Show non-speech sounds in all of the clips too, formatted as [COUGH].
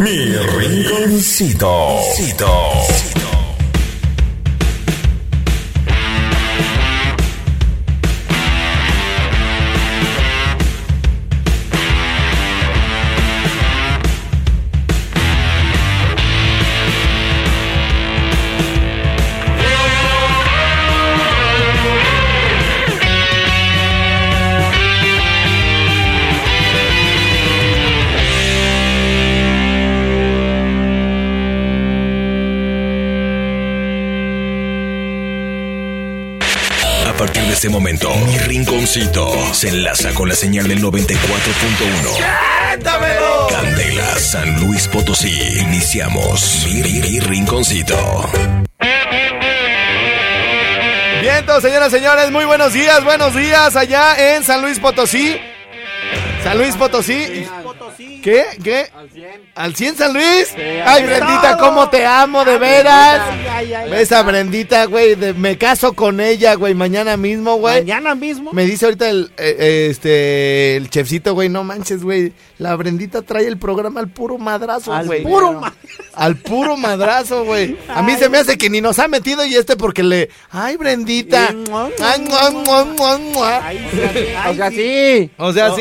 Mi rinconcito. Este momento, mi rinconcito se enlaza con la señal del 94.1. Candela, San Luis Potosí. Iniciamos mi, mi- mi rinconcito. Bien, todos, señoras y señores, muy buenos días, buenos días allá en San Luis Potosí. San Luis Potosí. ¿Qué? ¿Qué? ¿Al 100 San Luis? Ay, Brendita, cómo te amo, de veras. Esa Brendita, güey, me caso con ella, güey, mañana mismo, güey. Mañana mismo. Me dice ahorita el, eh, eh, este, el chefcito, güey, no manches, güey. La Brendita trae el programa al puro madrazo, Al güey. puro ma- Al puro madrazo, güey. A mí se me hace que ni nos ha metido y este porque le... Ay, Brendita. Sí, mua, Ay, mua, mua, mua, mua. Ay, sí, ay, O sea, sí. sí. O sea,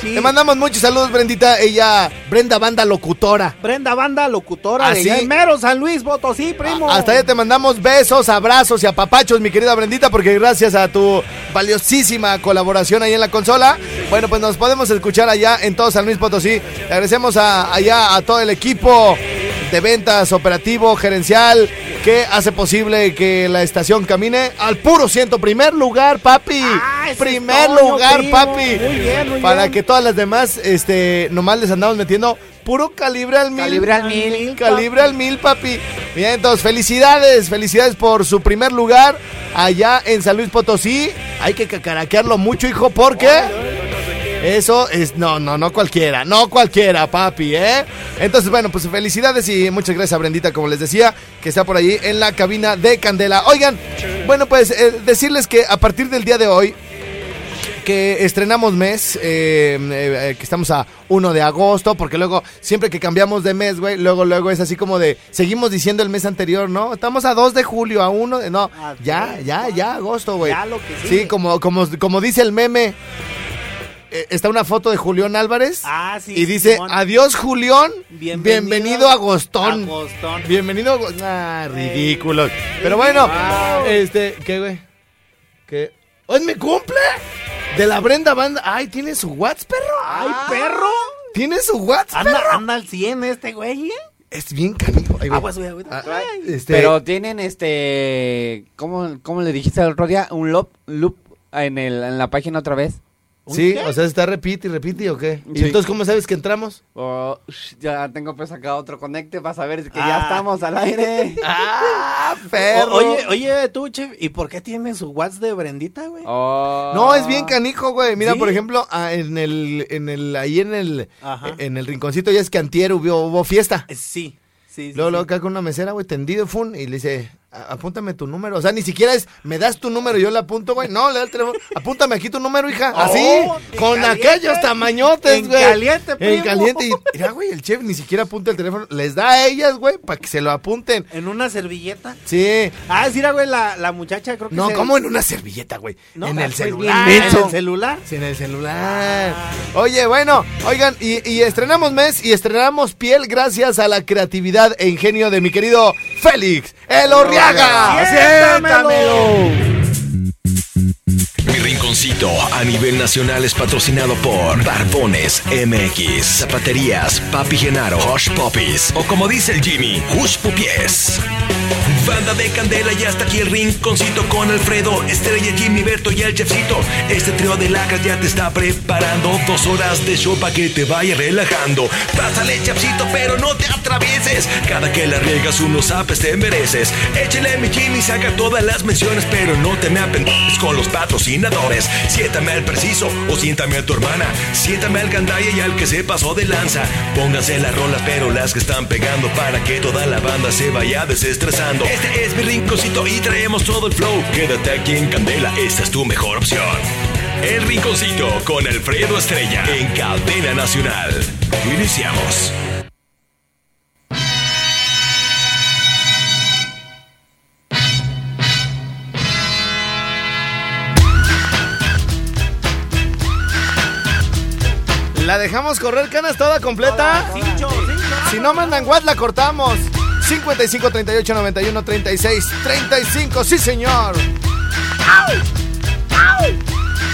sí. Te mandamos muchos saludos, Brendita. Ella, Brenda Banda Locutora. Brenda Banda, locutora Así. de en Mero, San Luis, Potosí, primo. Hasta allá te mandamos besos, abrazos y apapachos, mi querida Brendita, porque gracias a tu valiosísima colaboración ahí en la consola, bueno, pues nos podemos escuchar allá en todo San Luis Potosí. Le agradecemos a, allá a todo el equipo de ventas, operativo, gerencial, que hace posible que la estación camine al puro ciento. Primer lugar, papi. Ah, Primer es lugar, primo. papi. Muy bien, muy Para bien. que todas las demás, este, nomás les andamos metiendo puro calibre al mil. Calibre al mil. Calibre al mil, papi. Bien, entonces, felicidades, felicidades por su primer lugar allá en San Luis Potosí. Hay que cacaraquearlo mucho, hijo, porque eso es, no, no, no cualquiera, no cualquiera, papi, ¿eh? Entonces, bueno, pues felicidades y muchas gracias a Brendita, como les decía, que está por ahí en la cabina de Candela. Oigan, bueno, pues eh, decirles que a partir del día de hoy, que estrenamos mes, eh, eh, que estamos a 1 de agosto, porque luego siempre que cambiamos de mes, güey, luego luego es así como de, seguimos diciendo el mes anterior, ¿no? Estamos a 2 de julio, a 1 de, no, ya, ya, ya, agosto, güey. Ya lo que Sí, como, como, como dice el meme, eh, está una foto de Julián Álvarez Ah, sí. y dice, Simón. adiós Julián, bienvenido, Bienvenido a Agostón. Agostón. Bienvenido a Agostón. Ah, ridículos. Pero bueno, este, ¿qué, güey? ¿Qué? ¿Hoy me cumple? De la Brenda Banda. Ay, ¿tiene su WhatsApp, perro? Ay, perro. ¿Tiene su WhatsApp, Anda, perro? anda al 100 este güey, ¿eh? Es bien canijo. Güey. Güey, güey. Ah, Ay. este, Pero tienen este. ¿Cómo, cómo le dijiste el otro día? Un loop, loop en, el, en la página otra vez. Sí, o sea, está repite y repite o qué. ¿Y Sí. entonces cómo sabes que entramos? Oh, ya tengo pues acá otro conecte para saber que Ah. ya estamos al aire. [LAUGHS] ¡Ah, [LAUGHS] O- perro! oye, oye, tú, chef, ¿y por qué tiene su WhatsApp de Brendita, güey? Oh. No, es bien canijo, güey. Mira, ¿Sí? por ejemplo, ah, en el, en el, ahí en el, Ajá. en el rinconcito ya es que antier hubo, hubo fiesta. Eh, Sí, sí, sí. Luego, sí. luego acá con una mesera, güey, tendido, fun, y le dice, "A- apúntame tu número. O sea, ni siquiera es, me das tu número, yo le apunto, güey. No, le da el teléfono. Apúntame aquí tu número, hija. Oh, Así, en con caliente. aquellos tamañotes, En güey. caliente, En primo. caliente. Y mira, güey, el chef ni siquiera apunta el teléfono. Les da a ellas, güey, para que se lo apunten. En una servilleta. Sí. Ah, sí, güey, la, la muchacha creo que No, se- ¿cómo en una servilleta, güey? No, en el pues, celular. bien menso. ¿En el celular? Sí, en el celular. Oye, bueno, oigan, y, y estrenamos mes y estrenamos piel gracias a la creatividad e ingenio de mi querido Félix El Orriaga. ¡Siéntamelo! Mi rinconcito a nivel nacional es patrocinado por Barbones MX, Zapaterías Papi Genaro, Hush Puppies o como dice el Jimmy, Hush Pupies. Banda de candela y hasta aquí el rinconcito con Alfredo, Estrella, Jimmy, Berto y el chefcito. Este trío de lacras ya te está preparando dos horas de show para que te vaya relajando. Pásale, chefcito, pero no te atravieses. Cada que la riegas unos apes te mereces. Échale mi Jimmy, saca todas las menciones, pero no te me apendes con los patrocinadores. Siéntame al preciso o siéntame a tu hermana. Siéntame al gandaya y al que se pasó de lanza. Pónganse las rolas, pero las que están pegando para que toda la banda se vaya desestresando. Este es mi rinconcito y traemos todo el flow. Quédate aquí en Candela, esta es tu mejor opción. El rinconcito con Alfredo Estrella en Cadena Nacional. Iniciamos. ¿La dejamos correr canas toda completa? Si no mandan WhatsApp, la cortamos. 55 38 91 36 35, sí señor.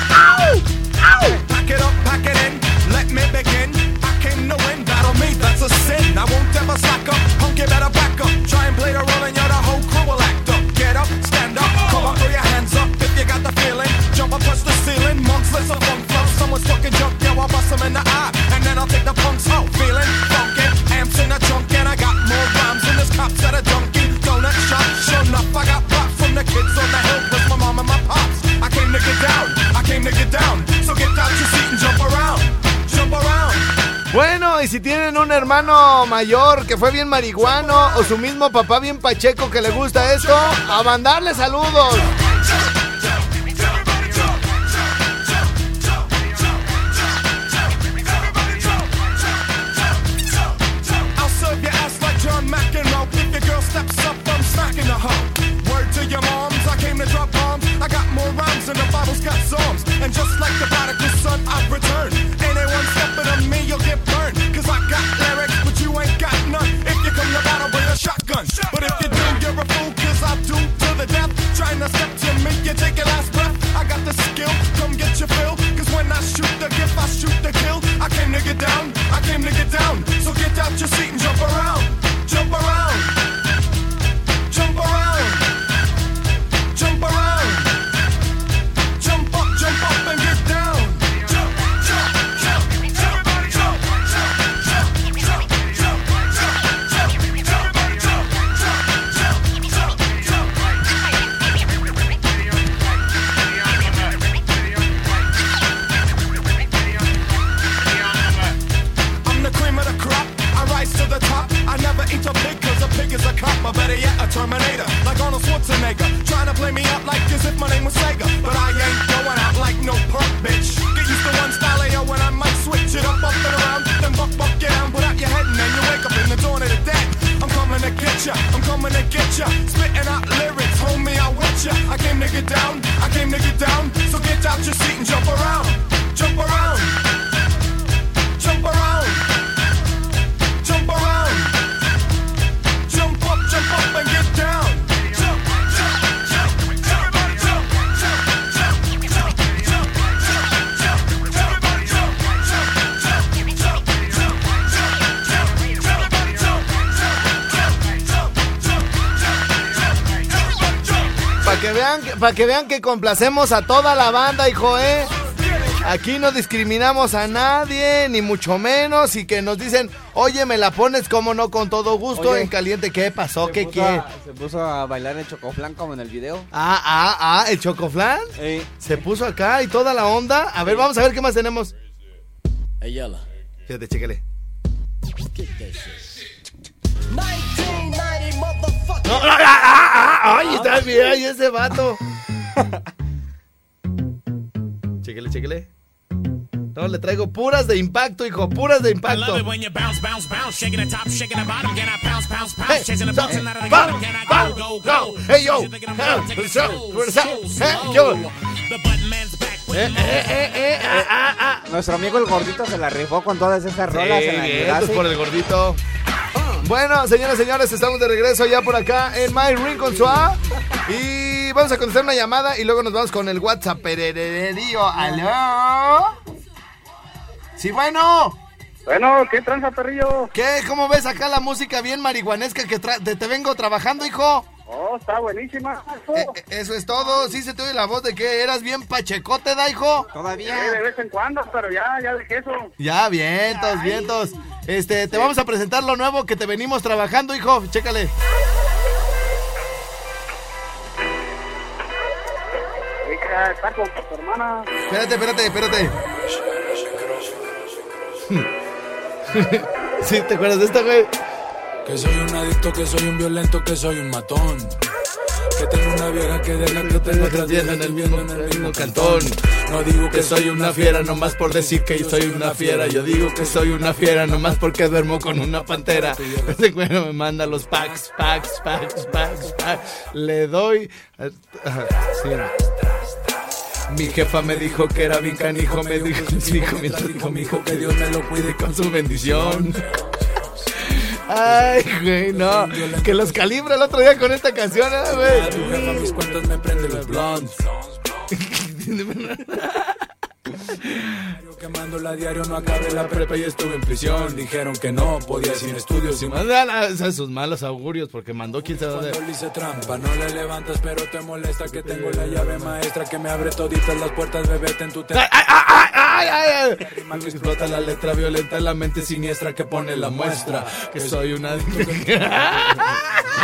Pack hermano mayor que fue bien marihuano o su mismo papá bien pacheco que le gusta esto, a mandarle saludos. Para que vean que complacemos a toda la banda, hijo, eh. Aquí no discriminamos a nadie, ni mucho menos, y que nos dicen, oye, me la pones como no, con todo gusto, Oye. en caliente. ¿Qué pasó? ¿Qué puso quiere? a- Se puso a bailar el chocoflan como en el video. Ah, ah, ah, el chocoflan. Ey, Se puso acá y toda la onda. A ver, vamos a ver qué más tenemos. Ayala. Fíjate, chéquele. No, ah, ah, ah, ah, ay, está bien ahí ese vato. [LAUGHS] chéquele, chéquele. No, le traigo puras de impacto, hijo, puras de impacto. Hey, yo. Nuestro amigo el gordito se la rifó con todas esas rolas en la por el gordito. Bueno, señoras y señores, estamos de regreso ya por acá en My Ring con Suá. Y vamos a contestar una llamada y luego nos vamos con el WhatsApp. Perererío, ¿aló? Sí, bueno. Bueno, ¿qué tranza, perrillo? ¿Qué? ¿Cómo ves acá la música bien marihuanesca que tra- te, te vengo trabajando, hijo? Oh, está buenísima. Eh, eh, eso es todo. Sí se te oye la voz de que eras bien pachecote, da, hijo. Sí, de vez en cuando, pero ya, ya dejé eso. Ya, vientos, vientos. Este, te vamos a presentar lo nuevo que te venimos trabajando, hijo. Chécale. Hermana. Espérate, espérate, espérate. [LAUGHS] sí, ¿te acuerdas de esta, güey? Que soy un adicto, que soy un violento, que soy un matón. Que tengo una vieja que deja que tengo otras viejas en el mismo, en el mismo cantón. No digo que soy una fiera nomás por decir que soy una fiera. Yo digo que soy una fiera nomás porque duermo con una pantera. [LAUGHS] Ese güey me manda los packs, packs, packs, packs, packs. Le doy. Ajá, sí. Mi jefa me dijo que era bien canijo, me dijo, dijo mientras dijo mi hijo que Dios me lo cuide con su bendición. Ay, güey, no. Que los calibra el otro día con esta canción, ¿eh, güey. tu jefa mis cuentas me prende los blondes. [LAUGHS] Diario no acabé la prepa y estuve en prisión. Dijeron que no podía sin estudios sin. Mandan sus malos augurios porque mandó sabe dónde. Cuando le hice trampa, no le levantas, pero te molesta que tengo la llave maestra que me abre toditas las puertas, bebé, en tu te... ¡Ay, ay, ay, ay, explota la letra violenta en la mente siniestra que pone la muestra. Que soy una [LAUGHS]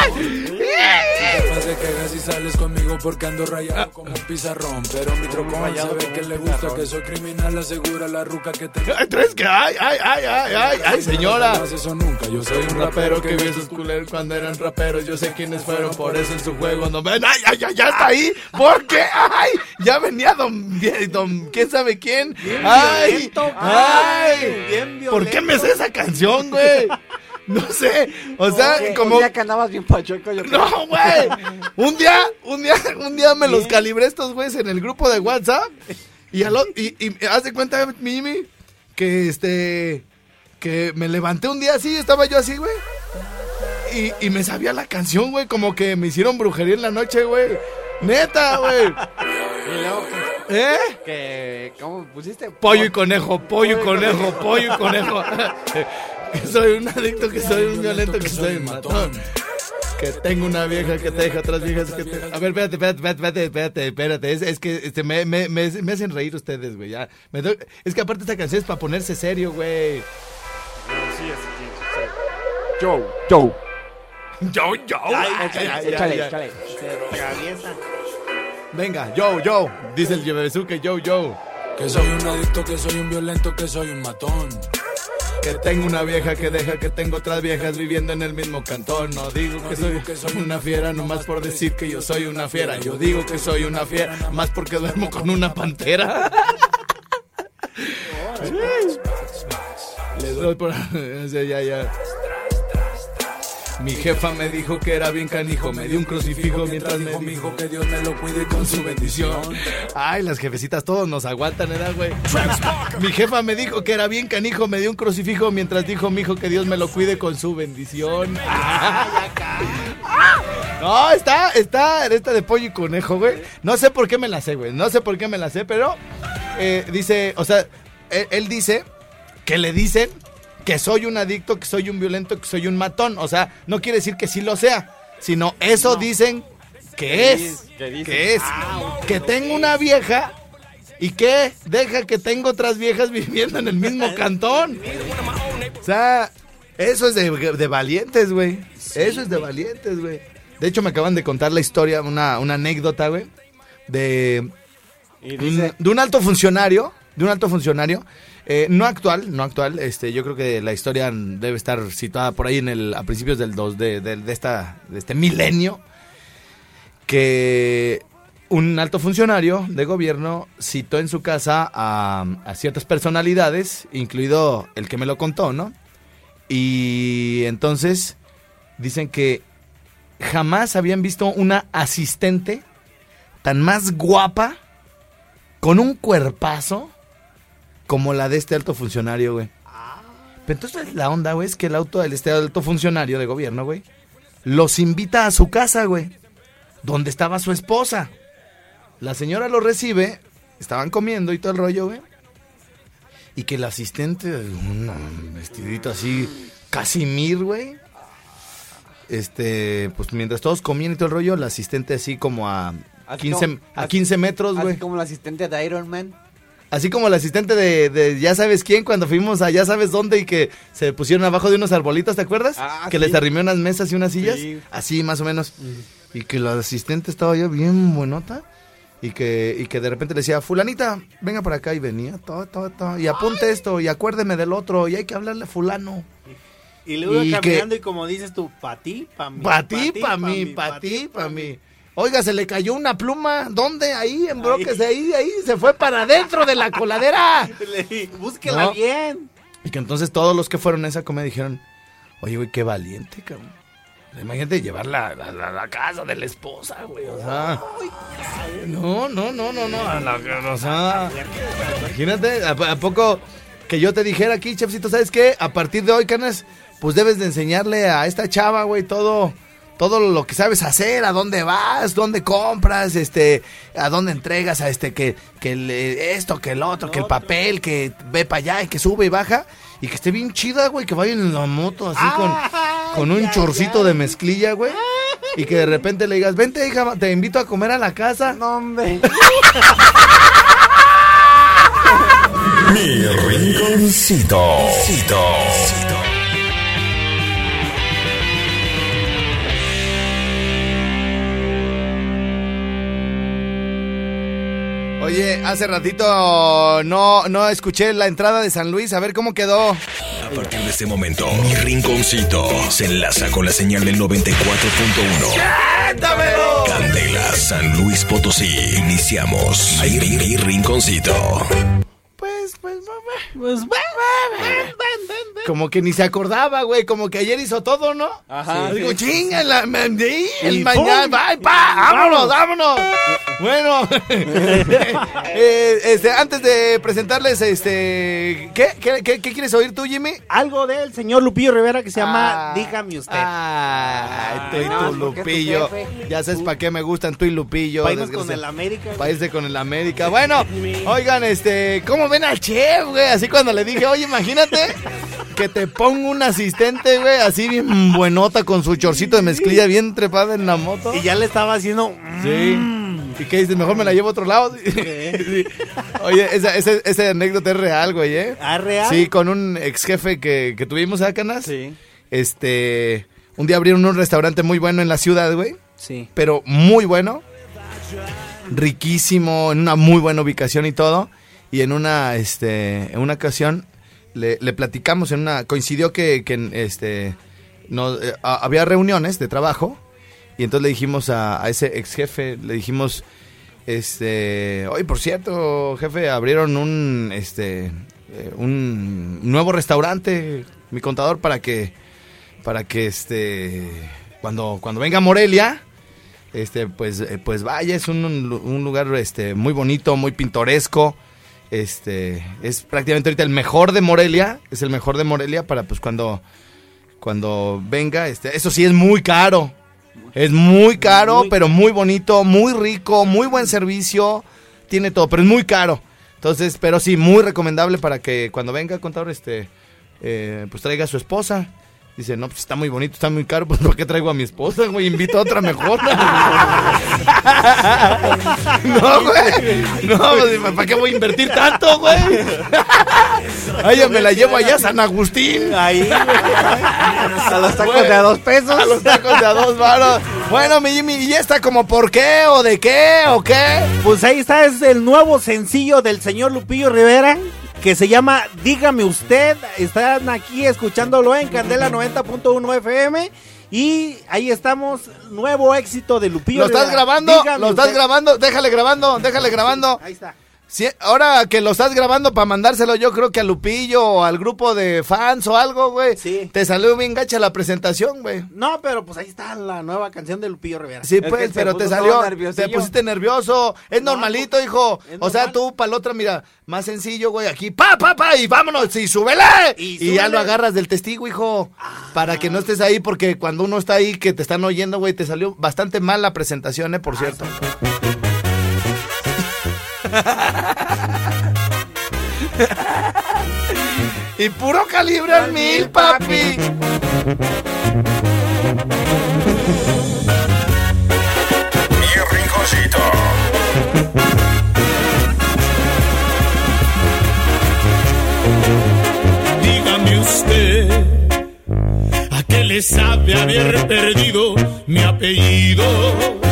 Capaz de que hagas y sales conmigo porque ando rayado como un pizarrón. Pero mi trocón se ve que le gusta que soy criminal, asegura la ruca que te. Ay, ¿Tres que ay, ay, ay, ay, ay, ay, señora! No eso nunca, yo soy un rapero que vio esos culeros cuando eran raperos. Yo sé quiénes fueron, por eso en su juego no Ven, ay, ay, ay, ya está ahí. ¿Por qué? Ay, ya venía don, don quién sabe quién. Ay, ay. bien ¿Por qué me sé esa canción, güey? No sé, o sea, como Un día que andabas bien pachueco, yo creo. No, güey. Un día, un día, un día me los calibré estos güeyes en el grupo de WhatsApp. Y, al o- y, y haz de cuenta, Mimi, que este. Que me levanté un día así, estaba yo así, güey. Y, y me sabía la canción, güey. Como que me hicieron brujería en la noche, güey. Neta, güey. [LAUGHS] ¿Eh? que, ¿cómo pusiste? Pollo y conejo, pollo y conejo, pollo y conejo. que soy un adicto, que soy un violento, que soy un matón. Que tengo una vieja que te deja otras viejas que te... A ver, espérate, espérate, espérate, espérate, espérate. Es, es que este, me, me, me, me hacen reír ustedes, güey. Ya. Me doy- Es que aparte esta canción es para ponerse serio, güey. Joe, Joe. [LAUGHS] Yo, yo. Échale, échale, échale. Se atraviesa. Venga, yo, yo. Dice el Yebezuke, yo, yo. Que soy un adicto, que soy un violento, que soy un matón. Que tengo una vieja que deja que tengo otras viejas viviendo en el mismo cantón. No digo que soy, que soy una fiera nomás por decir que yo soy una fiera. Yo digo que soy una fiera más porque duermo con una pantera. [LAUGHS] [LAUGHS] Le doy por... [LAUGHS] ya, ya. Mi jefa me dijo que era bien canijo, me dio un crucifijo mientras me dijo que Dios me lo cuide con su bendición. Ay, las jefecitas todos nos aguantan, ¿verdad, güey? Mi jefa me dijo que era bien canijo, me dio un crucifijo mientras dijo mi hijo que Dios me lo cuide con su bendición. [LAUGHS] No, está, está esta de pollo y conejo, güey. No sé por qué me la sé, güey. No sé por qué me la sé, pero eh, dice, o sea, él, él dice que le dicen que soy un adicto, que soy un violento, que soy un matón. O sea, no quiere decir que sí lo sea, sino eso dicen que es. que es. Que tengo una vieja y que deja que tengo otras viejas [LAUGHS] viviendo en el mismo cantón. O sea, eso es de, de valientes, güey. Eso es de valientes, güey. De hecho, me acaban de contar la historia, una, una anécdota, güey, de, de un alto funcionario, de un alto funcionario, eh, no actual, no actual, este, yo creo que la historia debe estar situada por ahí en el, a principios del dos, de, de- esta, este milenio, que un alto funcionario de gobierno citó en su casa a, a ciertas personalidades, incluido el que me lo contó, ¿no? Y entonces dicen que jamás habían visto una asistente tan más guapa, con un cuerpazo, como la de este alto funcionario, güey. Pero entonces la onda, güey, es que el auto, el este alto funcionario de gobierno, güey, los invita a su casa, güey, donde estaba su esposa. La señora lo recibe, estaban comiendo y todo el rollo, güey. Y que el asistente, un vestidito así, Casimir, güey. este, pues mientras todos comían y todo el rollo, la asistente así como a Así 15, como- a así- 15 metros, güey. Como el asistente de Iron Man. Así como el asistente de, de ya sabes quién cuando fuimos a ya sabes dónde y que se pusieron abajo de unos arbolitos, ¿te acuerdas? Ah, que sí. les arrimé unas mesas y unas sillas. Sí. Así más o menos. Y que la asistente estaba ya bien buenota. Y que, y que de repente le decía, fulanita, venga para acá y venía, todo, todo, todo. Y apunte esto, y acuérdeme del otro, y hay que hablarle a fulano. Y luego Y caminando y como dices tú, pa' ti, pa' mí. Pa' ti, pa' mí, pa' ti, pa' mí. Oiga, se le cayó una pluma. ¿Dónde? Ahí, en broques, ahí, ahí. Se fue para adentro de la coladera. [LAUGHS] Búsquela No. bien. Y que entonces todos los que fueron a esa comedia dijeron, oye, güey, qué valiente, cabrón. Imagínate llevarla a la, la- la casa de la esposa, güey. O sea, no, no, no, no, no. a la- o sea, imagínate, ¿a, a poco que yo te dijera aquí, chefcito, ¿sabes qué? A partir de hoy, canas, pues debes de enseñarle a esta chava, güey, todo. Todo lo que sabes hacer, a dónde vas, dónde compras, este, a dónde entregas, a este, que, que el, eh, esto, que el otro, que el papel, que ve para allá y que sube y baja, y que esté bien chida, güey, que vaya en la moto así con, con un chorcito de mezclilla, güey, y que de repente le digas, vente, hija, te invito a comer a la casa. No, hombre. Mi rinconcito. Oye, hace ratito no, no escuché la entrada de San Luis, a ver cómo quedó. A partir de este momento, mi rinconcito se enlaza con la señal del 94.1. Candela, San Luis Potosí. Iniciamos. Mi, mi- mi rinconcito. Pues, pues, Pues ven, ven, ven, ven, ven. Como que ni se acordaba, güey. Como que ayer hizo todo, ¿no? Ajá. Digo, chinga, la, el Y mañana. ¡pum! ¡Bye, pa! ¡Vámonos, vámonos! Bueno, [LAUGHS] eh, este, antes de presentarles, este. ¿Qué, qué, qué, qué quieres oír tú, Jimmy? Algo del señor Lupillo Rivera que se llama Ah. Dígame usted. Ay, tú y no, tu ¿por qué tu Lupillo. Ya sabes para qué me gustan tú y Lupillo. Pa' irnos con el América. Para irse con el América. Bueno, oigan, este, ¿cómo ven al chef, güey? Así cuando le dije, oye, imagínate [LAUGHS] que te pongo un asistente, güey, así bien buenota con su chorcito de mezclilla bien trepada en la moto. Y ya le estaba haciendo. Sí. ¿Y qué dices? Mejor me la llevo a otro lado. [LAUGHS] Sí. Oye, esa, esa, esa anécdota es real, güey, ¿eh? ¿Ah, real? Sí, con un ex jefe que, que tuvimos acá, Canas. Sí. Este, un día abrieron un restaurante muy bueno en la ciudad, güey. Sí. Pero muy bueno. Riquísimo, en una muy buena ubicación y todo. Y en una, este, en una ocasión le, le platicamos, en una, coincidió que, que este, no, eh, había reuniones de trabajo. Y entonces le dijimos a, ese ex jefe, le dijimos, este, oye, por cierto, jefe, abrieron un, este, eh, un nuevo restaurante, mi contador, para que, para que, este, cuando, cuando venga Morelia, este, pues, eh, pues vaya, es un, un lugar, este, muy bonito, muy pintoresco, este, es prácticamente ahorita el mejor de Morelia, es el mejor de Morelia para, pues, cuando, cuando venga, este, eso sí es muy caro. Es muy caro, Muy- pero muy bonito, muy rico, muy buen servicio, tiene todo, pero es muy caro. Entonces, pero sí, muy recomendable para que cuando venga contador, este, eh, pues traiga a su esposa. Dice, no, pues está muy bonito, está muy caro, pues ¿por qué traigo a mi esposa, güey? Invito a otra mejor. [LAUGHS] no, güey. No, pues, ¿para qué voy a invertir tanto, güey? [LAUGHS] A ella me la llevo allá a San Agustín. Ahí, güey. [LAUGHS] A los tacos Güey. de a dos pesos. A los tacos de a dos varos. Bueno, mi Jimmy, ¿y esta como por qué o de qué o qué? Pues ahí está, es el nuevo sencillo del señor Lupillo Rivera que se llama Dígame Usted. Están aquí escuchándolo en Candela 90.1 FM. Y ahí estamos, nuevo éxito de Lupillo ¿Lo estás grabando? Dígame ¿Lo estás usted. grabando? Déjale grabando, déjale grabando. Ahí está. Sí, ahora que lo estás grabando para mandárselo, yo creo que a Lupillo o al grupo de fans o algo, güey. Sí. Te salió bien gacha la presentación, güey. No, pero pues ahí está la nueva canción de Lupillo Rivera. Sí, Es pues, pero te salió, te pusiste nervioso. Es normalito, hijo. es O sea, normal. tú para la otra, mira, más sencillo, güey. Aquí, pa, pa, pa, y vámonos, y súbele. Y Y, ya lo agarras del testigo, hijo. Para que no estés ahí, porque cuando uno está ahí, que te están oyendo, güey, te salió bastante mal la presentación, eh, por cierto. [LAUGHS] y puro calibre mil, papi. Mi rinconcito. Dígame usted, ¿a qué le sabe haber perdido mi apellido?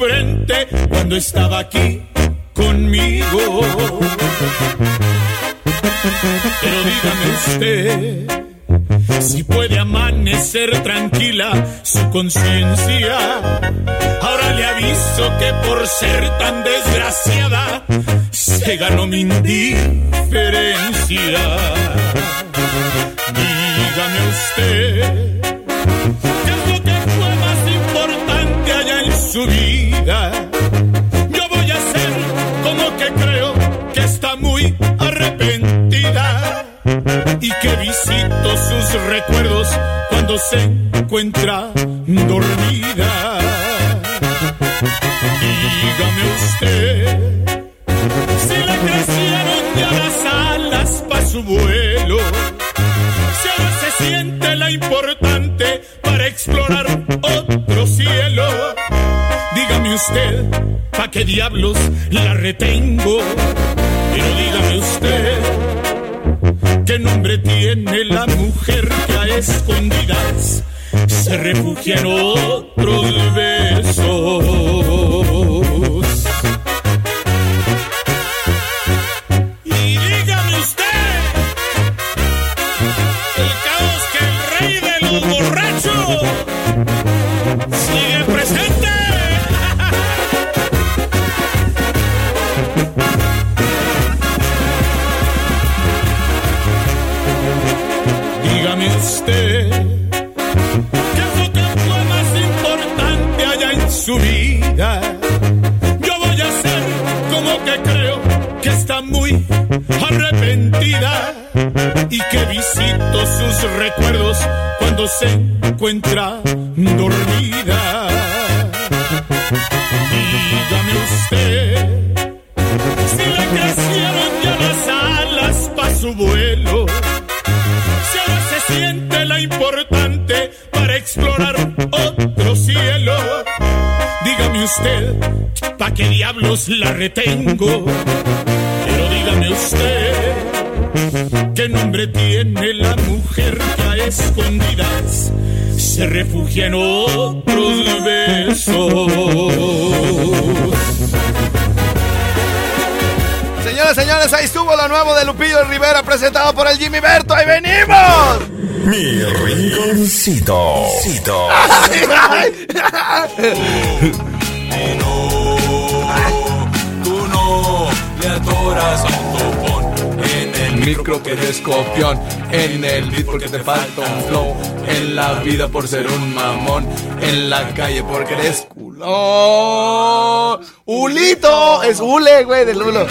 Frente cuando estaba aquí conmigo. Pero dígame usted si puede amanecer tranquila su conciencia. Ahora le aviso que por ser tan desgraciada se ganó mi indiferencia. Dígame usted, Yo voy a hacer como que creo que está muy arrepentida y que visito sus recuerdos cuando se encuentra dormida. Dígame usted si le crecieron ya las alas para su vuelo, si ahora se siente la importante para explorar. Dígame usted, ¿pa' qué diablos la retengo? Pero dígame usted, ¿qué nombre tiene la mujer que a escondidas se refugia en otros besos? La retengo? Pero dígame usted, ¿qué nombre tiene la mujer que a escondidas se refugia en otros besos? Señoras, señores, ahí estuvo lo nuevo de Lupillo Rivera presentado por el Jimmy Berto. ¡Ahí venimos! Mi rinconcito. [LAUGHS] Cito. En el micro que eres copión, en el beat porque te falta un flow, en la vida por ser un mamón, en la calle porque eres ¡Oh! ¡Ulito! Es hule, güey, del Lulo.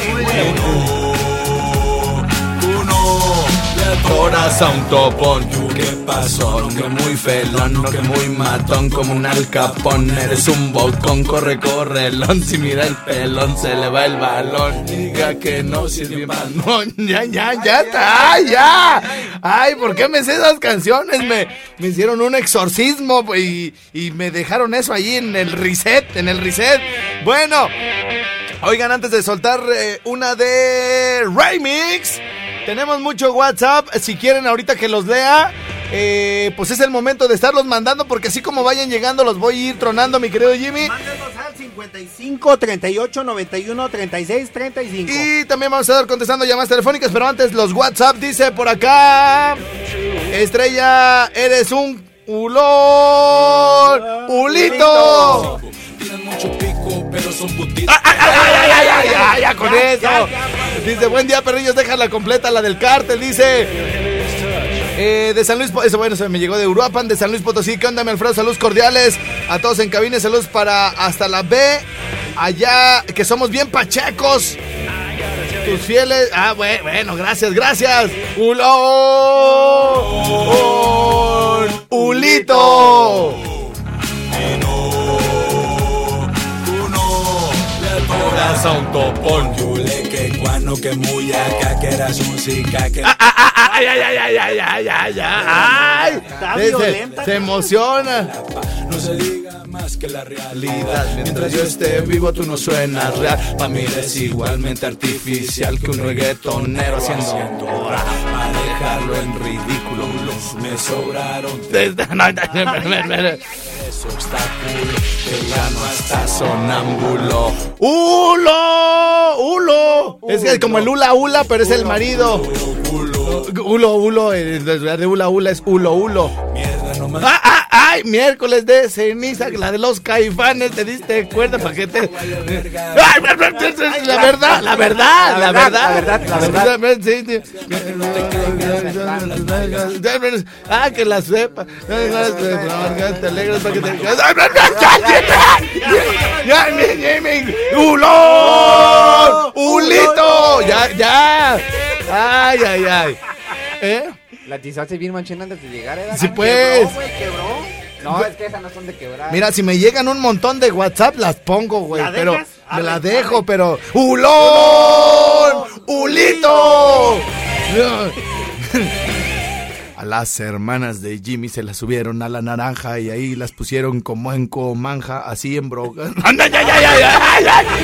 No un topón. ¿Qué pasó? Que muy felón, no que muy matón, como un alcapón. Eres un bocón, corre, corre, lon. Si mira el pelón, se le va el balón. Diga que no, si es mi No, [LAUGHS] ya, ya, ya está, ¡ay, ya. Ay, ¿por qué me sé esas canciones? Me, me hicieron un exorcismo y, y me dejaron eso ahí en el reset, en el reset. Bueno, oigan, antes de soltar eh, una de Remix, tenemos mucho WhatsApp. Si quieren ahorita que los lea, eh, pues es el momento de estarlos mandando porque así como vayan llegando los voy a ir tronando, mi querido Jimmy. Mándenos al 55 38 91 36 35. Y también vamos a estar contestando llamadas telefónicas, pero antes los WhatsApp dice por acá. Estrella, eres un ulón. Ulito. Pero son putitos. ¡Ay, ay, ay, ay, ay, ya con eso! Dice, buen día, perrillos, déjala completa, la del cártel, dice. Eh, de San Luis, eso bueno, se me llegó de Uruapan, de San Luis Potosí. ¿Qué onda, mi Alfredo? Saludos cordiales a todos en cabina. Saludos para hasta la B. Allá, que somos bien pachecos. Tus fieles. Ah, bue- bueno, gracias, gracias. Ulón. Ulito. Un topón. Yule que que muy acá que eras música que. Ay, ay, ay, ay, ay, ay, ay, ay. Ay, Está se- se, violenta. se emociona. No se diga más que la realidad. Mientras yo esté vivo, tú no suenas real. Pa' mí eres igualmente artificial que un reggaetonero haciendo hora. Pa' dejarlo en ridículo, me sobraron. [LAUGHS] es obstáculo, que ya no está sonámbulo. ¡Ulo! ¡Ulo! Es que como el hula hula, pero es el marido. Ulo, ulo, en eh, lugar de hula hula es ulo, ulo. Mierda, no ¡Ah, ah! Ay! Miércoles de ceniza, la de los caifanes, ¿te diste cuenta? ¿Para qué te.? ¡Ay, La verdad, la verdad, la verdad. La verdad, la verdad. Ah, que la sepa. Te alegras para que te. ¡Ya, Jimmy! ¡Hulón! ¡Hulito! ¡Ya, ya! ¡Ay, ay, ay! ¿Eh? La tizaste bien manchina antes de llegar, ¿eh? Sí, pues. Quebró, güey, quebró. No, es que esas no son de quebrar. Mira, si me llegan un montón de WhatsApp, las pongo, güey. Pero me las dejo, pero. ¡Ulón! ¡Ulito! A las hermanas de Jimmy se las subieron a la naranja y ahí las pusieron como en comanja, así en broca. [LAUGHS] ¡Anda, ya, ya, ya, ya!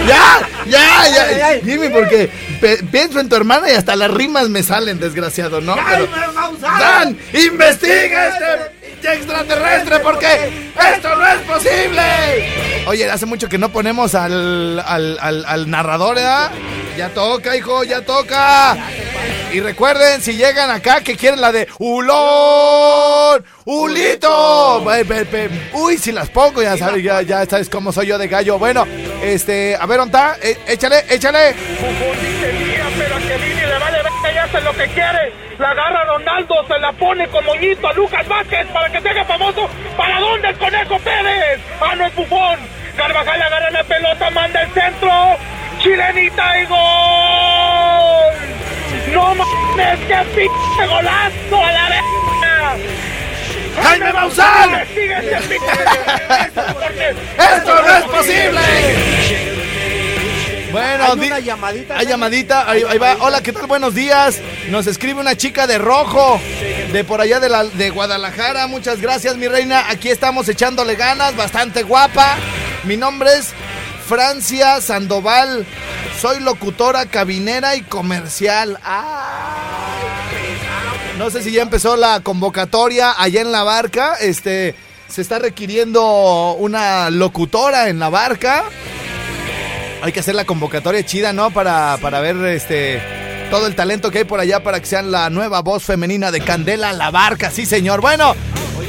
¡Ya, ya, ya! ya. Jimmy, porque pienso en tu hermana y hasta las rimas me salen, desgraciado, ¿no? Pero, ¡Dan! ¡Investiga este extraterrestre porque esto no es posible. Oye, hace mucho que no ponemos al, al, al, al narrador, ¿verdad? Ya toca, hijo, ya toca. Y recuerden, si llegan acá, que quieren la de Ulón, Ulito. Uy, si las pongo, ya sabes, ya, ya sabes cómo soy yo de gallo. Bueno, este, a ver, ¿dónde está? Eh, échale, échale. Pero a que le vale hace lo que quiere. La agarra Ronaldo, se la pone con moñito a Lucas Vázquez para que se haga famoso. ¿Para dónde el Conejo Pérez? Ah, no es Bufón. Carvajal agarra la pelota, manda el centro. Chilenita y gol. No mames, qué pinche golazo a la verga. ¡Jaime Maussan! [LAUGHS] Porque ¡Esto no es posible! Bueno, Hay una llamadita. Hay llamadita, ahí, ahí va. Hola, ¿qué tal? Buenos días. Nos escribe una chica de rojo, de por allá de, la, de Guadalajara. Muchas gracias, mi reina. Aquí estamos echándole ganas, bastante guapa. Mi nombre es Francia Sandoval. Soy locutora, cabinera y comercial. Ah. No sé si ya empezó la convocatoria allá en la barca. Este, se está requiriendo una locutora en la barca. Hay que hacer la convocatoria chida, ¿no? Para, para ver este todo el talento que hay por allá para que sean la nueva voz femenina de Candela La Barca, sí señor. Bueno,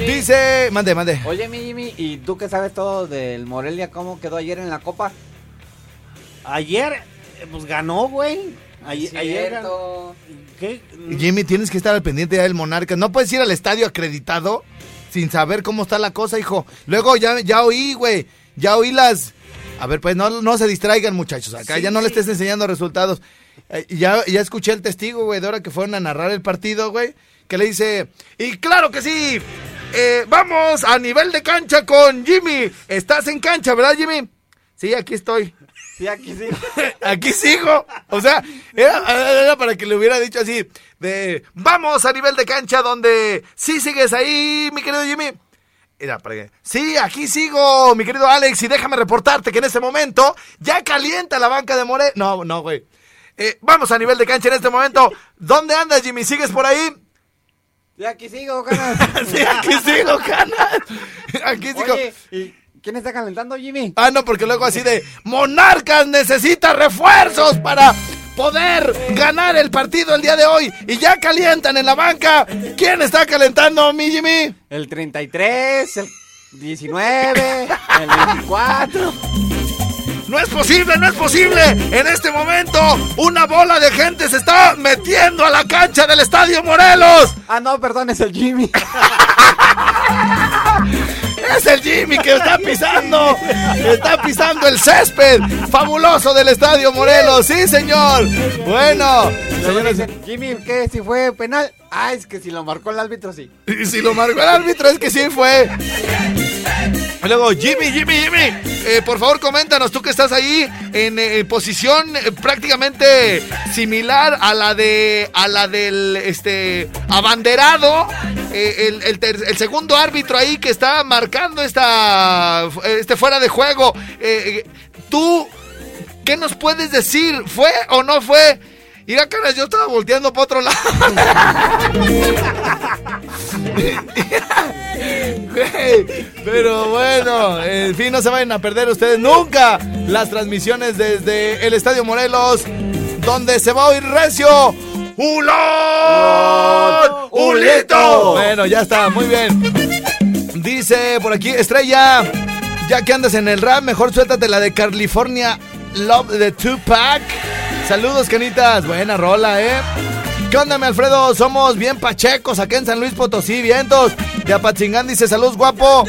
dice, mande, mande. Oye, mi Jimmy, ¿y tú que sabes todo del Morelia? ¿Cómo quedó ayer en la Copa? Ayer, eh, pues ganó, güey. Ayer, ayer Cierto. ¿Qué? Jimmy, tienes que estar al pendiente ya del Monarca. No puedes ir al estadio acreditado sin saber cómo está la cosa, hijo. Luego ya, ya oí, güey. Ya oí las. A ver, pues no, no se distraigan, muchachos. Acá Sí, ya no le estés enseñando resultados. Eh, ya, ya escuché el testigo, güey, de ahora que fueron a narrar el partido, güey. Que le dice. Y claro que sí. eh, vamos a nivel de cancha con Jimmy. Estás en cancha, ¿verdad, Jimmy? Sí, aquí estoy. Sí, aquí sí. [LAUGHS] Aquí sigo. O sea, era, era para que le hubiera dicho así, de, vamos a nivel de cancha donde sí sigues ahí, mi querido Jimmy. Que, sí, aquí sigo, mi querido Alex, y déjame reportarte que en este momento ya calienta la banca de More. No, no, güey. Eh, vamos a nivel de cancha en este momento. [LAUGHS] ¿Dónde andas, Jimmy? ¿Sigues por ahí? [LAUGHS] Sí, aquí sigo, ganas. Sí, aquí sigo, canas. Aquí sigo. Oye, ¿y quién está calentando, Jimmy? Ah, no, porque luego así de Monarcas necesita refuerzos para poder ganar el partido el día de hoy. Y ya calientan en la banca. ¿Quién está calentando, mi Jimmy? El 33, el 19, el 24. No es posible, no es posible. En este momento, una bola de gente se está metiendo a la cancha del Estadio Morelos. Ah, no, perdón, es el Jimmy. [LAUGHS] Es el Jimmy que está pisando. Está pisando el césped fabuloso del Estadio Morelos. Sí, señor. Bueno, señores. Jimmy, ¿qué? ¿Si fue penal? Ah, es que si lo marcó el árbitro, sí. Y si lo marcó el árbitro es que sí fue. Luego, Jimmy, Jimmy, Jimmy, eh, por favor coméntanos, tú que estás ahí en eh, posición eh, prácticamente similar a la de a la del este abanderado, el, el segundo árbitro ahí que está marcando esta este fuera de juego. Tú, ¿qué nos puedes decir? ¿Fue o no fue? Mira, caras, yo estaba volteando para otro lado. Pero bueno, en fin, no se vayan a perder ustedes nunca las transmisiones desde el Estadio Morelos, donde se va a oír recio. ¡Ulón! ¡Ulito! Bueno, ya está, muy bien. Dice por aquí, Estrella, ya que andas en el rap, mejor suéltate la de California Love de Tupac. Saludos, canitas. Buena rola, ¿eh? ¿Qué onda, mi Alfredo? Somos bien pachecos acá en San Luis Potosí, vientos. De Apatzingán dice, saludos, guapo.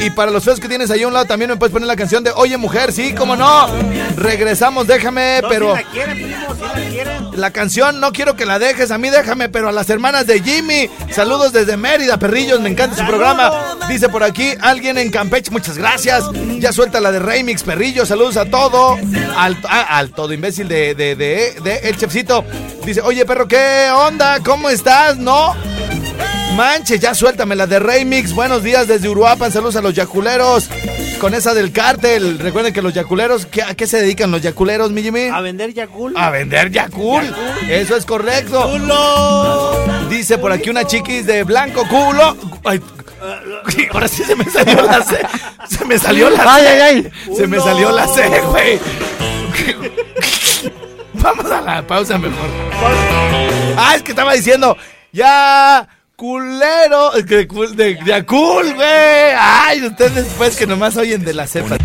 Y para los feos que tienes ahí a un lado también me puedes poner la canción de Oye, mujer, sí, cómo no. Regresamos, déjame, No, pero... si la quieren, primo, si la quieren. La canción no quiero que la dejes, a mí déjame, pero a las hermanas de Jimmy. Saludos desde Mérida, perrillos, me encanta su programa. Dice por aquí alguien en Campeche, muchas gracias. Ya suelta la de Remix, perrillos, saludos a todo. Al, ah, al todo imbécil de, de, de, de El Chefcito. Dice, oye perro, ¿qué onda? ¿Cómo estás? ¿No? Manches, ya suéltame la de Remix. Buenos días desde Uruapan. Saludos a los yaculeros. Con esa del cártel. Recuerden que los yaculeros, ¿qué- ¿a qué se dedican los yaculeros, mi Jimmy? A vender Yakul. A vender Yakul. Eso es correcto. Dice por aquí una chiquis de blanco culo. Ay, [LAUGHS] ahora sí se me salió la C. Se me salió la C. Ay, ay, ay. Se me salió la C, güey. Vamos a la pausa mejor. Ah, es que estaba diciendo. Ya. Culero. De, cul- de, Yakul, güey. Ay, ustedes pues que nomás oyen de la cepa.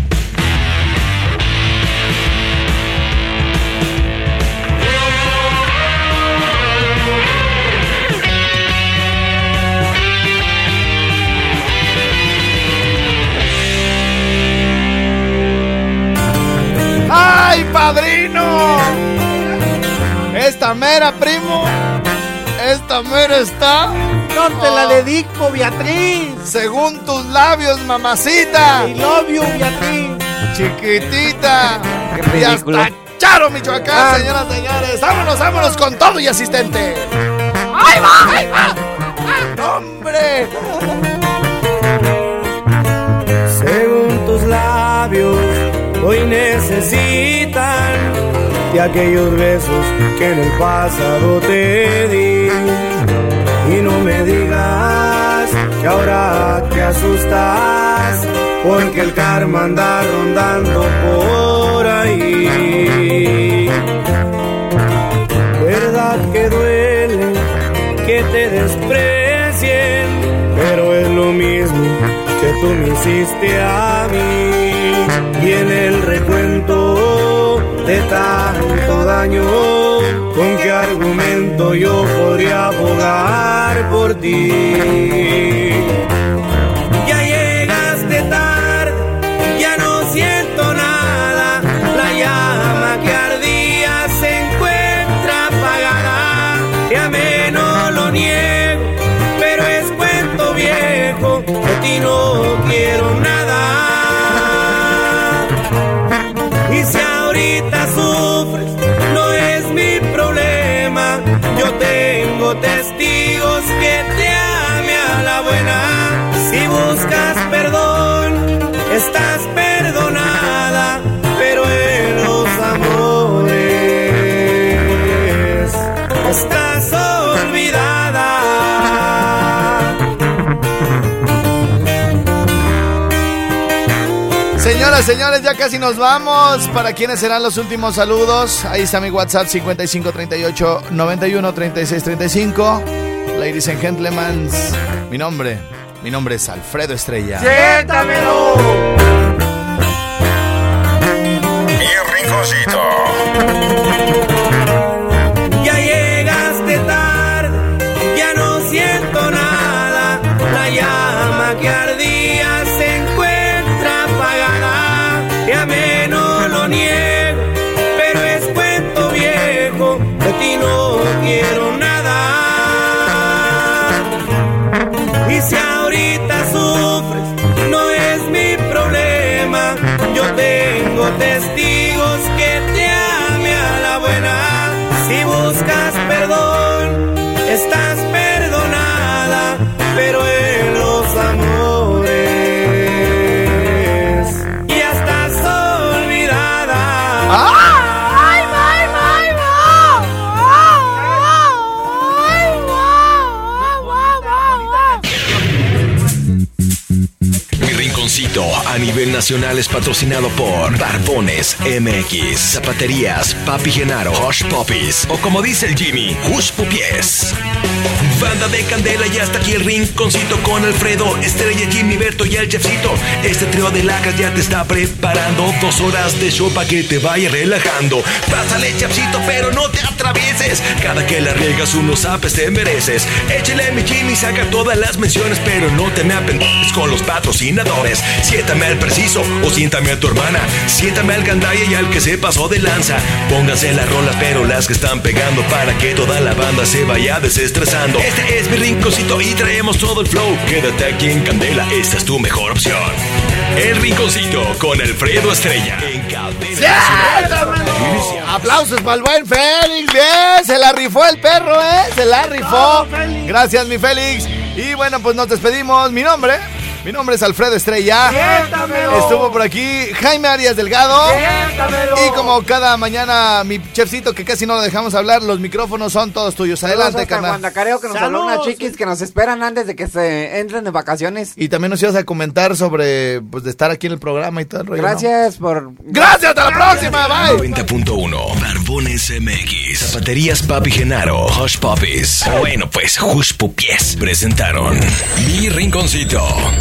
¡Ay, padrino! Esta mera, primo. Esta mera está. No te la dedico, Beatriz. Según tus labios, mamacita. I love you, Beatriz. Chiquitita. Qué Y ridículo. hasta Charo, Michoacán, señoras y señores. Vámonos, vámonos con todo y asistente. ¡Ahí va, ahí va! ¡Ah, ¡Hombre! Según tus labios, hoy necesitan de aquellos besos que en el pasado te di. Y no me digas que ahora te asustas, porque el karma anda rondando por ahí. Verdad que duele que te desprecien, pero es lo mismo que tú me hiciste a mí. Y en el recuento de tanto daño, ¿con qué argumento yo podría abogar por ti? Señoras, señores, ya casi nos vamos. ¿Para quiénes serán los últimos saludos? Ahí está mi WhatsApp 5538 91 36 35. Ladies and gentlemen, mi nombre, mi nombre es Alfredo Estrella. ¡Siéntamelo! Mi rinconcito. A nivel nacional es patrocinado por Barbones MX, Zapaterías, Papi Genaro, Hush Puppies o como dice el Jimmy, Hush Pupies. Banda de Candela y hasta aquí el rinconcito con Alfredo, Estrella, Jimmy, Berto y el Chefcito. Este trío de lacas ya te está preparando dos horas de show para que te vaya relajando. Pásale, Chefcito, pero no te atravieses. Cada que la riegas unos apes te mereces. Échale mi Jimmy, saca todas las menciones, pero no te me con los patrocinadores. Siéntame al preciso o siéntame a tu hermana. Siéntame al gandaya y al que se pasó de lanza. Pónganse las rolas, pero las que están pegando para que toda la banda se vaya desestresando. Este es mi rinconcito y traemos todo el flow. Quédate aquí en Candela, esta es tu mejor opción. El rinconcito con Alfredo Estrella. En Nacional. Aplausos para el buen Félix, bien, se la rifó el perro, ¿eh? Se la rifó. Gracias, mi Félix. Y bueno, pues nos despedimos. Mi nombre, mi nombre es Alfredo Estrella. Siéntamelo. Estuvo por aquí Jaime Arias Delgado. Siéntamelo. Y como cada mañana, mi chefcito, que casi no lo dejamos hablar, los micrófonos son todos tuyos. Adelante, que nos habló unas chiquis que nos esperan antes de que se entren de vacaciones. Y también nos ibas a comentar sobre, pues, de estar aquí en el programa y todo el rollo, ¿no? Gracias por... Gracias, hasta la próxima, bye. 90.1 Barbones MX Zapaterías Papi Genaro Hush Puppies Bueno pues Hush Pupies presentaron Mi Rinconcito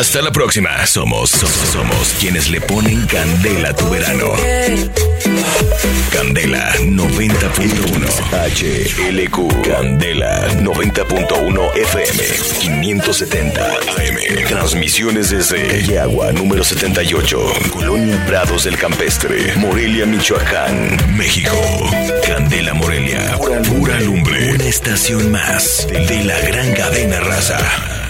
Hasta la próxima. Somos, somos, somos quienes le ponen candela a tu verano. Candela 90.1 HLQ. Candela 90.1 FM 570 AM. Transmisiones desde Yagua número 78. Colonia Prados del Campestre. Morelia, Michoacán, México. Candela Morelia. Pura lumbre. Una estación más de la gran cadena raza.